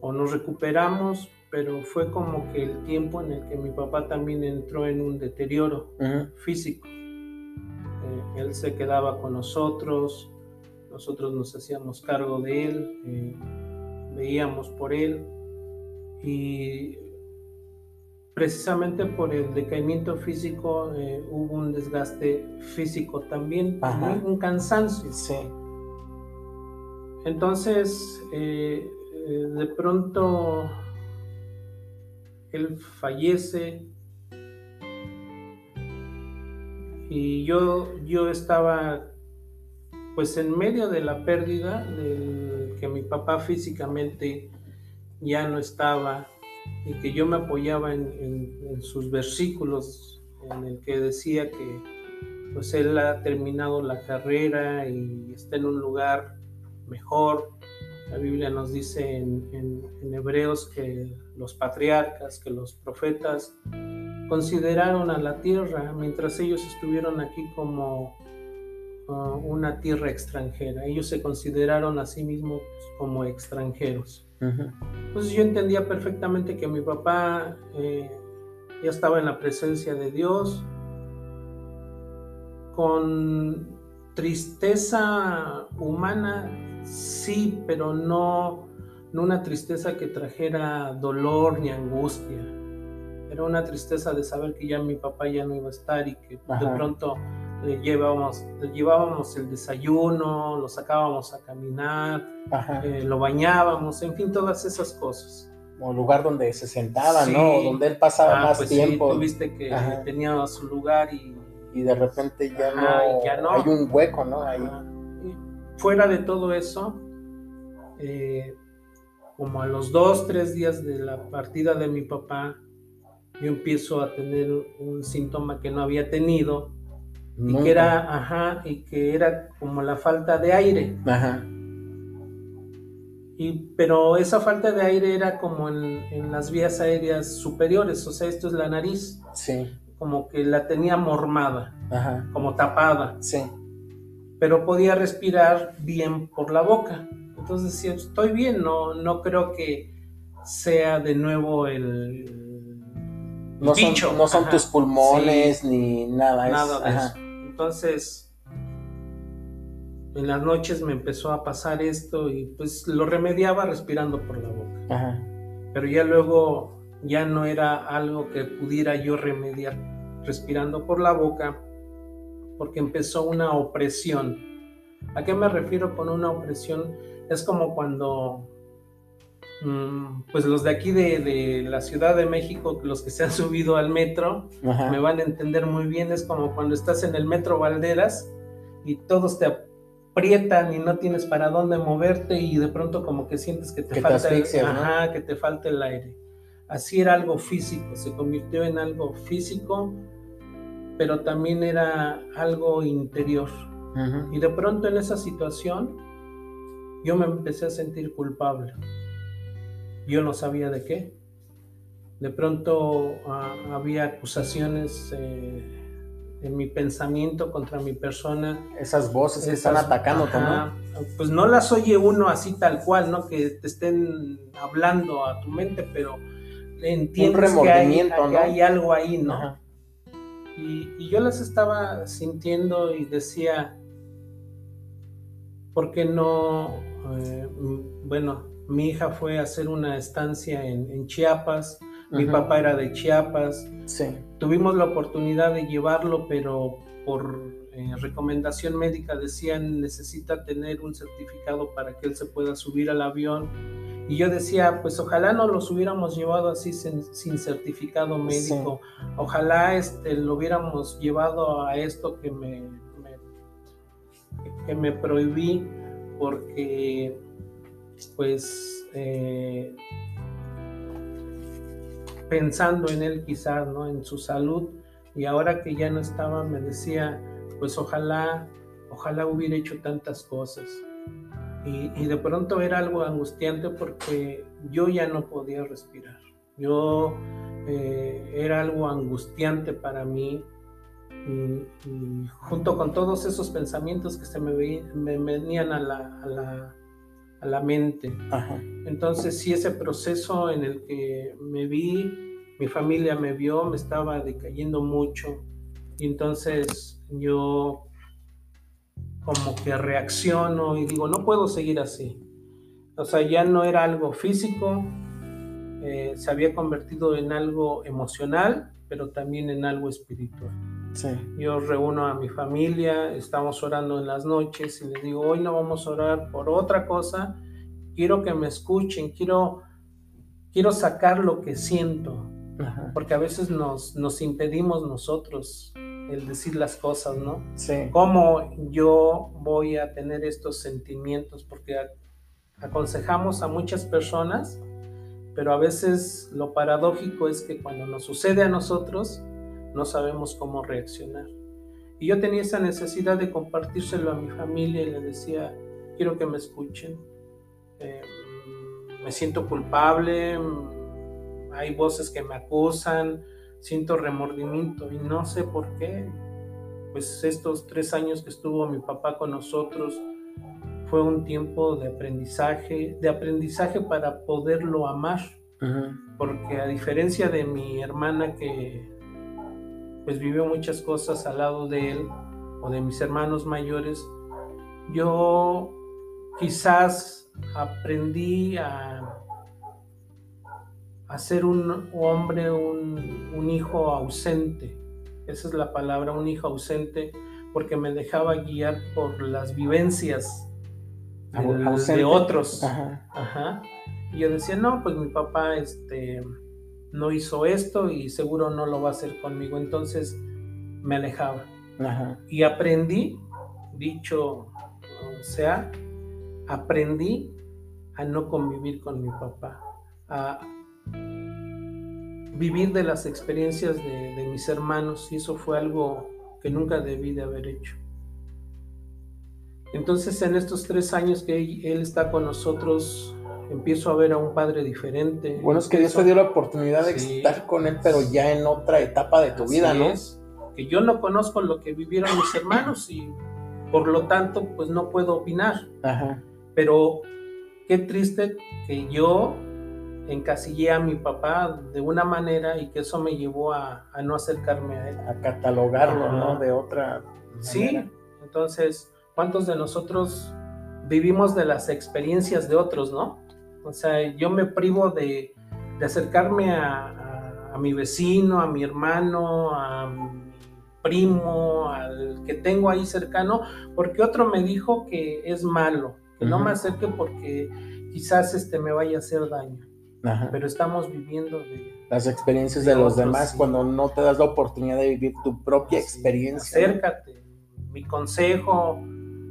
S2: o nos recuperamos, pero fue como que el tiempo en el que mi papá también entró en un deterioro físico. Eh, él se quedaba con nosotros, nosotros nos hacíamos cargo de él veíamos por él y precisamente por el decaimiento físico eh, hubo un desgaste físico también, un cansancio.
S1: Sí.
S2: Entonces, eh, eh, de pronto, él fallece y yo, yo estaba pues en medio de la pérdida, de que mi papá físicamente ya no estaba y que yo me apoyaba en, sus versículos en el que decía que pues él ha terminado la carrera y está en un lugar mejor. La Biblia nos dice en, en Hebreos que los patriarcas, que los profetas consideraron a la tierra mientras ellos estuvieron aquí como una tierra extranjera. Ellos se consideraron a sí mismos como extranjeros. Entonces yo entendía perfectamente que mi papá eh, ya estaba en la presencia de Dios, con tristeza humana, sí, pero no, no una tristeza que trajera dolor ni angustia. Era una tristeza de saber que ya mi papá ya no iba a estar y que de pronto llevábamos, llevábamos el desayuno, lo sacábamos a caminar, eh, lo bañábamos, en fin, todas esas cosas.
S1: Como lugar donde se sentaba, ¿no? Donde él pasaba ah, más pues tiempo.
S2: Sí, viste que tenía su lugar y...
S1: Y de repente ya, no, hay un hueco, ¿no? Ahí.
S2: Fuera de todo eso, eh, como a los dos, tres días de la partida de mi papá, yo empiezo a tener un síntoma que no había tenido, y que era, ajá, y que era como la falta de aire.
S1: Ajá.
S2: Y, pero esa falta de aire era como en, las vías aéreas superiores, o sea, esto es la nariz.
S1: Sí.
S2: Como que la tenía mormada, Ajá. como tapada.
S1: Sí.
S2: Pero podía respirar bien por la boca. Entonces decía, estoy bien, no, no creo que sea de nuevo el,
S1: no Son, no son tus pulmones ni nada.
S2: Nada de eso. Entonces, en las noches me empezó a pasar esto y pues lo remediaba respirando por la boca. Pero ya luego ya no era algo que pudiera yo remediar respirando por la boca, porque empezó una opresión. ¿A qué me refiero con una opresión? Es como cuando pues los de aquí de, la Ciudad de México, los que se han (laughs) subido al metro, me van a entender muy bien, es como cuando estás en el metro Valderas y todos te aprietan y no tienes para dónde moverte y de pronto como que sientes que te, falta, el, que te falta el aire. Así era algo físico, se convirtió en algo físico, pero también era algo interior. Y de pronto en esa situación yo me empecé a sentir culpable. Yo no sabía de qué. De pronto ah, había acusaciones eh, en mi pensamiento contra mi persona.
S1: Esas voces que están atacando, ¿no?
S2: Pues no las oye uno así tal cual, ¿no? Que te estén hablando a tu mente, pero entiendes que, hay, hay, algo ahí, ¿no? Y, y, yo las estaba sintiendo y decía, ¿por qué no? Eh, bueno, mi hija fue a hacer una estancia en, en Chiapas, mi papá era de Chiapas. Sí. Tuvimos la oportunidad de llevarlo, pero por eh, recomendación médica decían necesita tener un certificado para que él se pueda subir al avión. Y yo decía, pues ojalá no los hubiéramos llevado así sin, certificado médico. Ojalá este, lo hubiéramos llevado a esto que me, que me prohibí porque pues eh, pensando en él quizás, ¿no? En su salud. Y ahora que ya no estaba, me decía, pues ojalá, ojalá hubiera hecho tantas cosas. Y, de pronto era algo angustiante porque yo ya no podía respirar. Yo eh, era algo angustiante para mí. Y, junto con todos esos pensamientos que se me, venían a la, a la mente. Entonces, sí, ese proceso en el que me vi mi familia me vio, me estaba decayendo mucho y entonces yo como que reacciono y digo, no puedo seguir así. O sea, ya no era algo físico, eh, se había convertido en algo emocional, pero también en algo espiritual. Sí. Yo reúno a mi familia, estamos orando en las noches y les digo, hoy no vamos a orar por otra cosa, quiero que me escuchen, quiero, quiero sacar lo que siento, porque a veces nos, nos impedimos nosotros el decir las cosas, ¿no? Sí. ¿Cómo yo voy a tener estos sentimientos? Porque aconsejamos a muchas personas, pero a veces lo paradójico es que cuando nos sucede a nosotros, no sabemos cómo reaccionar. Y yo tenía esa necesidad de compartírselo a mi familia y le decía, quiero que me escuchen, eh, me siento culpable, hay voces que me acusan, siento remordimiento y no sé por qué. Pues estos tres años que estuvo mi papá con nosotros fue un tiempo de aprendizaje, de aprendizaje para poderlo amar. Porque a diferencia de mi hermana que pues vivió muchas cosas al lado de él o de mis hermanos mayores, yo quizás aprendí a a ser un hombre, un, hijo ausente. Esa es la palabra, un hijo ausente, porque me dejaba guiar por las vivencias de, otros. Y yo decía, no, pues mi papá este, no hizo esto y seguro no lo va a hacer conmigo. Entonces me alejaba. Y aprendí, dicho o sea, aprendí a no convivir con mi papá, a, vivir de las experiencias de, mis hermanos y eso fue algo que nunca debí de haber hecho. Entonces en estos tres años que él, está con nosotros, empiezo a ver a un padre diferente.
S1: Bueno, es que Dios te dio la oportunidad de estar con él, pero ya en otra etapa de tu vida, ¿no?
S2: que yo no conozco lo que vivieron mis hermanos y por lo tanto, pues no puedo opinar. Pero qué triste que yo encasillé a mi papá de una manera y que eso me llevó a, no acercarme a él.
S1: A catalogarlo, ¿no? De otra.
S2: Sí, entonces, ¿cuántos de nosotros vivimos de las experiencias de otros, no? O sea, yo me privo de, acercarme a, mi vecino, a mi hermano, a mi primo, al que tengo ahí cercano, porque otro me dijo que es malo, que no me acerque porque quizás este me vaya a hacer daño. Pero estamos viviendo de,
S1: las experiencias de, los demás cuando no te das la oportunidad de vivir tu propia experiencia.
S2: Acércate. Mi consejo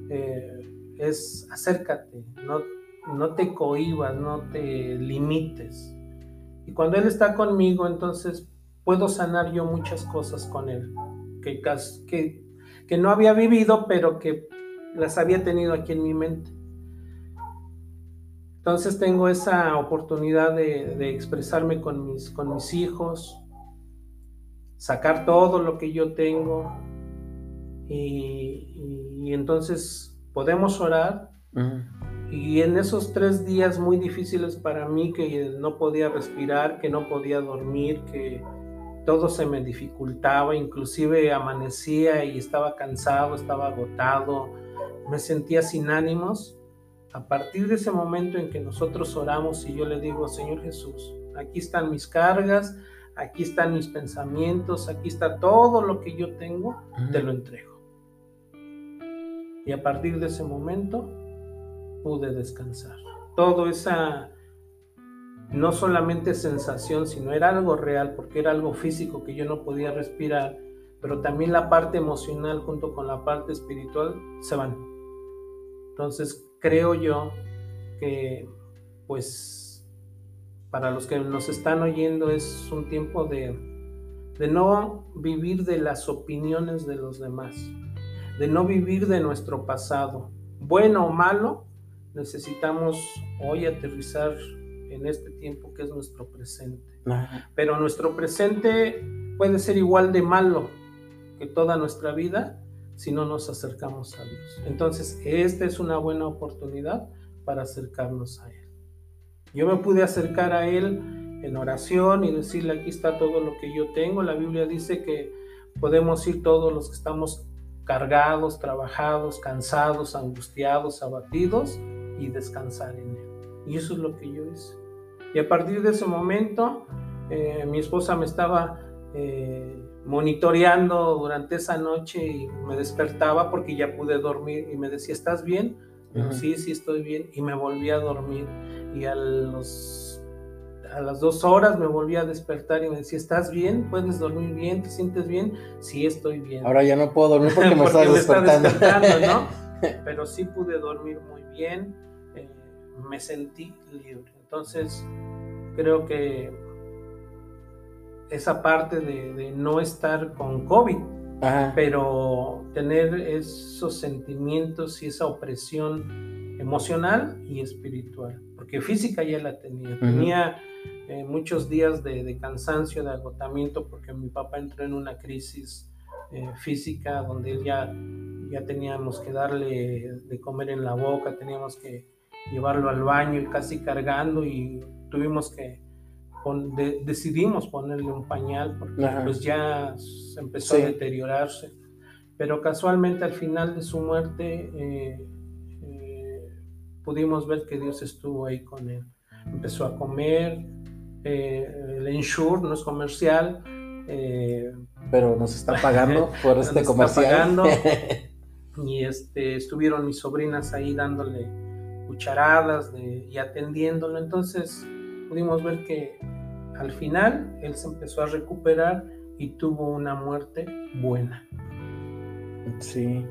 S2: eh, es acércate, no, no te cohibas, no te limites. Y cuando Él está conmigo, entonces puedo sanar yo muchas cosas con Él, que, que, que no había vivido, pero que las había tenido aquí en mi mente. Entonces tengo esa oportunidad de, expresarme con mis, con mis hijos, sacar todo lo que yo tengo y, entonces podemos orar. Y en esos tres días muy difíciles para mí, que no podía respirar, que no podía dormir, que todo se me dificultaba, inclusive amanecía y estaba cansado, estaba agotado, me sentía sin ánimos a partir de ese momento en que nosotros oramos y yo le digo, Señor Jesús, aquí están mis cargas, aquí están mis pensamientos, aquí está todo lo que yo tengo, te lo entrego. Y a partir de ese momento pude descansar. Todo esa, no solamente sensación, sino era algo real, porque era algo físico que yo no podía respirar, pero también la parte emocional junto con la parte espiritual se van. Entonces creo yo que pues para los que nos están oyendo es un tiempo de, de no vivir de las opiniones de los demás, de no vivir de nuestro pasado, bueno o malo, necesitamos hoy aterrizar en este tiempo que es nuestro presente. Pero nuestro presente puede ser igual de malo que toda nuestra vida si no nos acercamos a Dios. Entonces, esta es una buena oportunidad para acercarnos a Él. Yo me pude acercar a Él en oración y decirle, aquí está todo lo que yo tengo. La Biblia dice que podemos ir todos los que estamos cargados, trabajados, cansados, angustiados, abatidos y descansar en Él. Y eso es lo que yo hice. Y a partir de ese momento, eh, mi esposa me estaba... Eh, monitoreando durante esa noche y me despertaba porque ya pude dormir y me decía, ¿estás bien? sí, sí estoy bien y me volví a dormir y a los a las dos horas me volví a despertar y me decía, ¿estás bien? ¿Puedes dormir bien? ¿Te sientes bien? Sí, estoy bien.
S1: Ahora ya no puedo dormir porque (laughs) me estás despertando.
S2: ¿no? (laughs) Pero sí pude dormir muy bien, eh, me sentí libre. Entonces, creo que esa parte de, no estar con COVID, pero tener esos sentimientos y esa opresión emocional y espiritual, porque física ya la tenía, tenía eh, muchos días de, cansancio, de agotamiento, porque mi papá entró en una crisis eh, física donde ya, ya teníamos que darle de comer en la boca, teníamos que llevarlo al baño y casi cargando y tuvimos que decidimos ponerle un pañal porque pues ya empezó a deteriorarse. Pero casualmente al final de su muerte eh, eh, pudimos ver que Dios estuvo ahí con él. Empezó a comer, eh, el Ensure no es comercial.
S1: Pero nos está pagando (laughs) por este comercial. (laughs)
S2: y este, estuvieron mis sobrinas ahí dándole cucharadas y atendiéndolo. Entonces pudimos ver que al final él se empezó a recuperar y tuvo una muerte buena.
S1: Sí,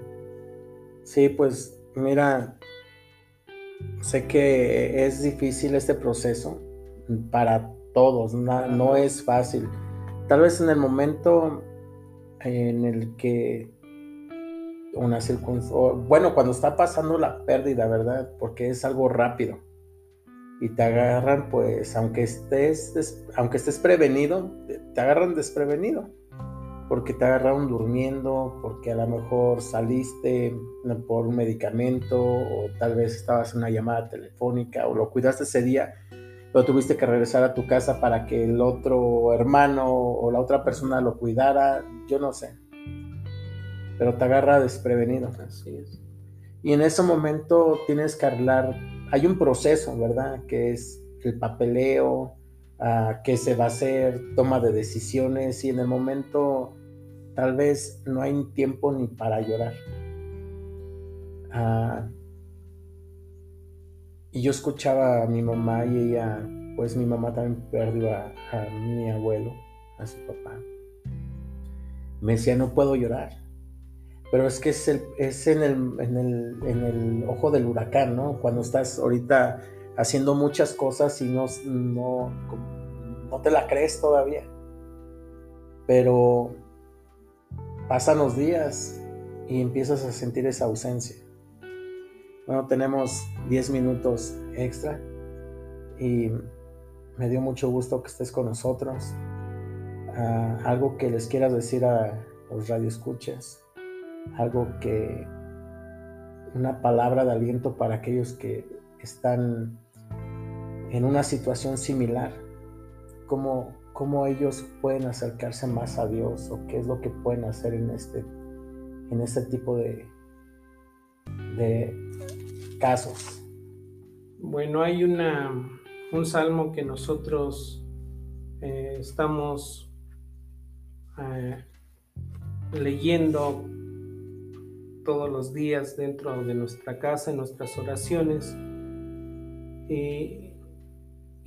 S1: sí, pues mira, sé que es difícil este proceso para todos, no, es fácil. Tal vez en el momento en el que una circunstancia, bueno, cuando está pasando la pérdida, ¿verdad? Porque es algo rápido y te agarran, pues, aunque estés, aunque estés prevenido, te agarran desprevenido, porque te agarraron durmiendo, porque a lo mejor saliste por un medicamento, o tal vez estabas en una llamada telefónica, o lo cuidaste ese día, pero tuviste que regresar a tu casa para que el otro hermano o la otra persona lo cuidara, yo no sé. Pero te agarra desprevenido.
S2: Así es.
S1: Y en ese momento tienes que hablar hay un proceso, ¿verdad? Que es el papeleo, uh, qué se va a hacer, toma de decisiones y en el momento tal vez no hay tiempo ni para llorar. Ah, y yo escuchaba a mi mamá y ella, pues mi mamá también perdió a, mi abuelo, a su papá. Me decía, no puedo llorar. Pero es que es, en, el, ojo del huracán, ¿no? Cuando estás ahorita haciendo muchas cosas y no te la crees todavía. Pero pasan los días y empiezas a sentir esa ausencia. Bueno, tenemos 10 minutos extra y me dio mucho gusto que estés con nosotros. Ah, algo que les quieras decir a los radioescuchas, algo que una palabra de aliento para aquellos que están en una situación similar, cómo, cómo ellos pueden acercarse más a Dios o qué es lo que pueden hacer en este, en este tipo de, de casos.
S2: Bueno, hay una, un salmo que nosotros eh, estamos eh, leyendo todos los días dentro de nuestra casa, en nuestras oraciones. Y,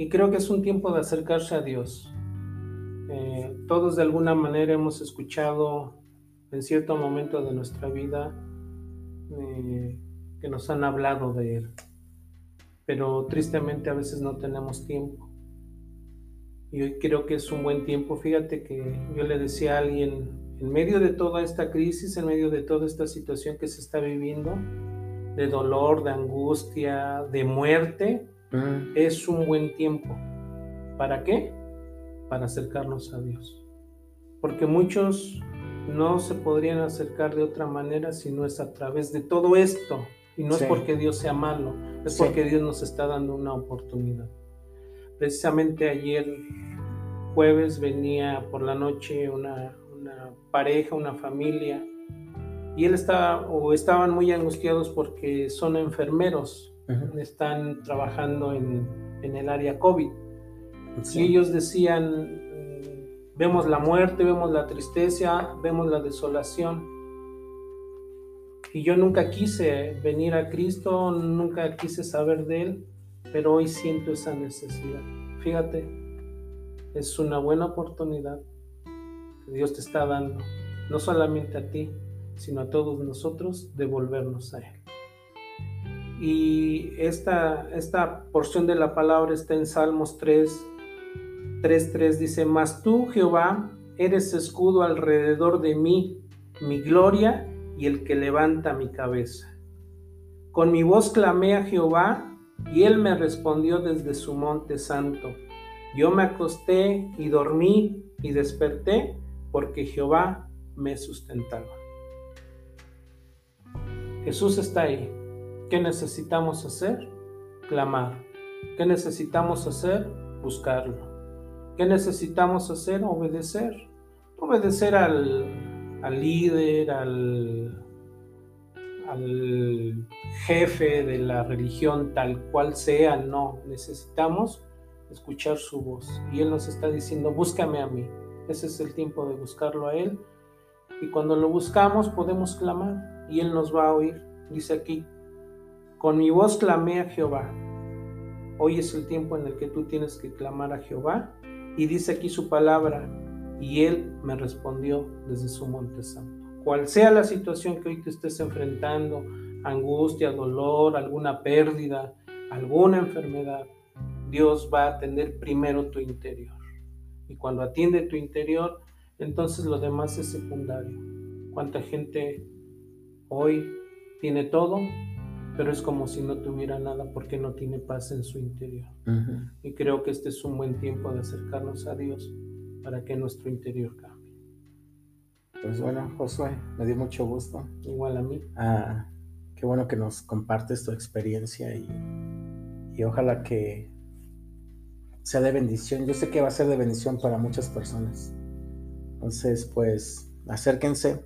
S2: creo que es un tiempo de acercarse a Dios. Eh, todos de alguna manera hemos escuchado en cierto momento de nuestra vida eh, que nos han hablado de Él, pero tristemente a veces no tenemos tiempo. Y hoy creo que es un buen tiempo. Fíjate que yo le decía a alguien, en medio de toda esta crisis, en medio de toda esta situación que se está viviendo, de dolor, de angustia, de muerte, mm. es un buen tiempo. ¿Para qué? para acercarnos a Dios. Porque muchos no se podrían acercar de otra manera si no es a través de todo esto. Y no es porque Dios sea malo, es porque Dios nos está dando una oportunidad. Precisamente ayer jueves venía por la noche una, pareja, una familia, y él estaba o estaban muy angustiados porque son enfermeros, están trabajando en, en el área COVID y ellos decían, mm, vemos la muerte, vemos la tristeza, vemos la desolación. Y yo nunca quise venir a Cristo, nunca quise saber de Él, pero hoy siento esa necesidad. Fíjate, es una buena oportunidad Dios te está dando, no solamente a ti, sino a todos nosotros, de volvernos a Él. Y esta, esta porción de la palabra está en Salmos 3, 3.3 dice, Mas tú, Jehová, eres escudo alrededor de mí, mi gloria y el que levanta mi cabeza. Con mi voz clamé a Jehová, y él me respondió desde su monte santo. Yo me acosté y dormí y desperté, porque Jehová me sustentaba. Jesús está ahí. ¿Qué necesitamos hacer? Clamar. ¿Qué necesitamos hacer? Buscarlo. ¿Qué necesitamos hacer? Obedecer. Obedecer al, líder, al, jefe de la religión, tal cual sea, no. Necesitamos escuchar su voz. Y Él nos está diciendo, búscame a mí. Ese es el tiempo de buscarlo a Él. Y cuando lo buscamos podemos clamar y Él nos va a oír. Dice aquí, con mi voz clamé a Jehová. Hoy es el tiempo en el que tú tienes que clamar a Jehová y dice aquí su palabra, y él me respondió desde su monte santo. Cual sea la situación que hoy te estés enfrentando, angustia, dolor, alguna pérdida, alguna enfermedad, Dios va a atender primero tu interior. Y cuando atiende tu interior, entonces lo demás es secundario. ¿Cuánta gente hoy tiene todo, pero es como si no tuviera nada porque no tiene paz en su interior. Y creo que este es un buen tiempo de acercarnos a Dios para que nuestro interior cambie.
S1: Pues bueno, Josué, me dio mucho gusto.
S2: Igual a mí.
S1: Ah, qué bueno que nos compartes tu experiencia y, y ojalá que sea de bendición. Yo sé que va a ser de bendición para muchas personas. Entonces, pues, acérquense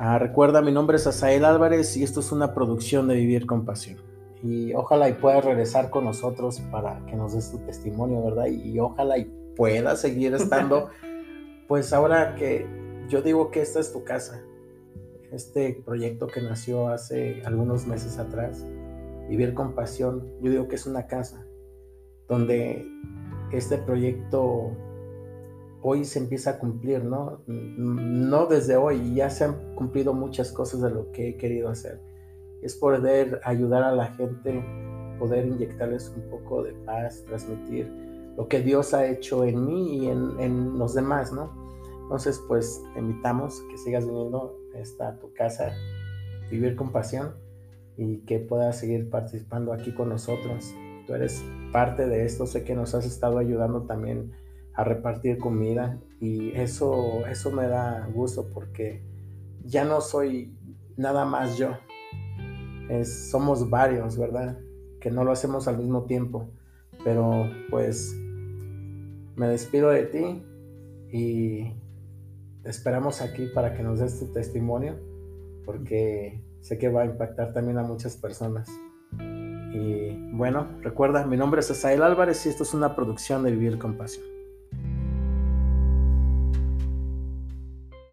S1: Ah, recuerda, mi nombre es Asael Álvarez y esto es una producción de Vivir con Pasión. Y ojalá y puedas regresar con nosotros para que nos des tu testimonio, ¿verdad? Y, ojalá y puedas seguir estando, (laughs) pues ahora que yo digo que esta es tu casa. Este proyecto que nació hace algunos meses atrás, Vivir con Pasión, yo digo que es una casa donde este proyecto hoy se empieza a cumplir, ¿no? No desde hoy, ya se han cumplido muchas cosas de lo que he querido hacer. Es poder ayudar a la gente, poder inyectarles un poco de paz, transmitir lo que Dios ha hecho en mí y en, en los demás, ¿no? Entonces, pues te invitamos que sigas viniendo a tu casa, vivir con pasión y que puedas seguir participando aquí con nosotros. Tú eres parte de esto, sé que nos has estado ayudando también a repartir comida y eso, eso me da gusto porque ya no soy nada más yo, somos varios, ¿verdad? Que no lo hacemos al mismo tiempo, pero pues me despido de ti y esperamos aquí para que nos des tu testimonio, porque sé que va a impactar también a muchas personas. Y bueno, recuerda, mi nombre es Asael Álvarez y esto es una producción de Vivir con Pasión.